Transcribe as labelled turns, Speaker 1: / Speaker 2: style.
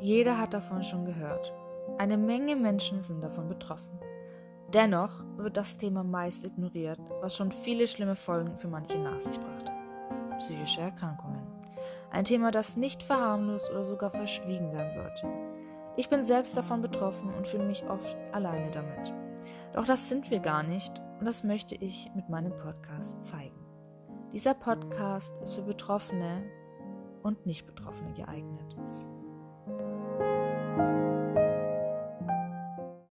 Speaker 1: Jeder hat davon schon gehört. Eine Menge Menschen sind davon betroffen. Dennoch wird das Thema meist ignoriert, was schon viele schlimme Folgen für manche nach sich brachte. Psychische Erkrankungen. Ein Thema, das nicht verharmlost oder sogar verschwiegen werden sollte. Ich bin selbst davon betroffen und fühle mich oft alleine damit. Doch das sind wir gar nicht und das möchte ich mit meinem Podcast zeigen. Dieser Podcast ist für Betroffene und Nicht-Betroffene geeignet.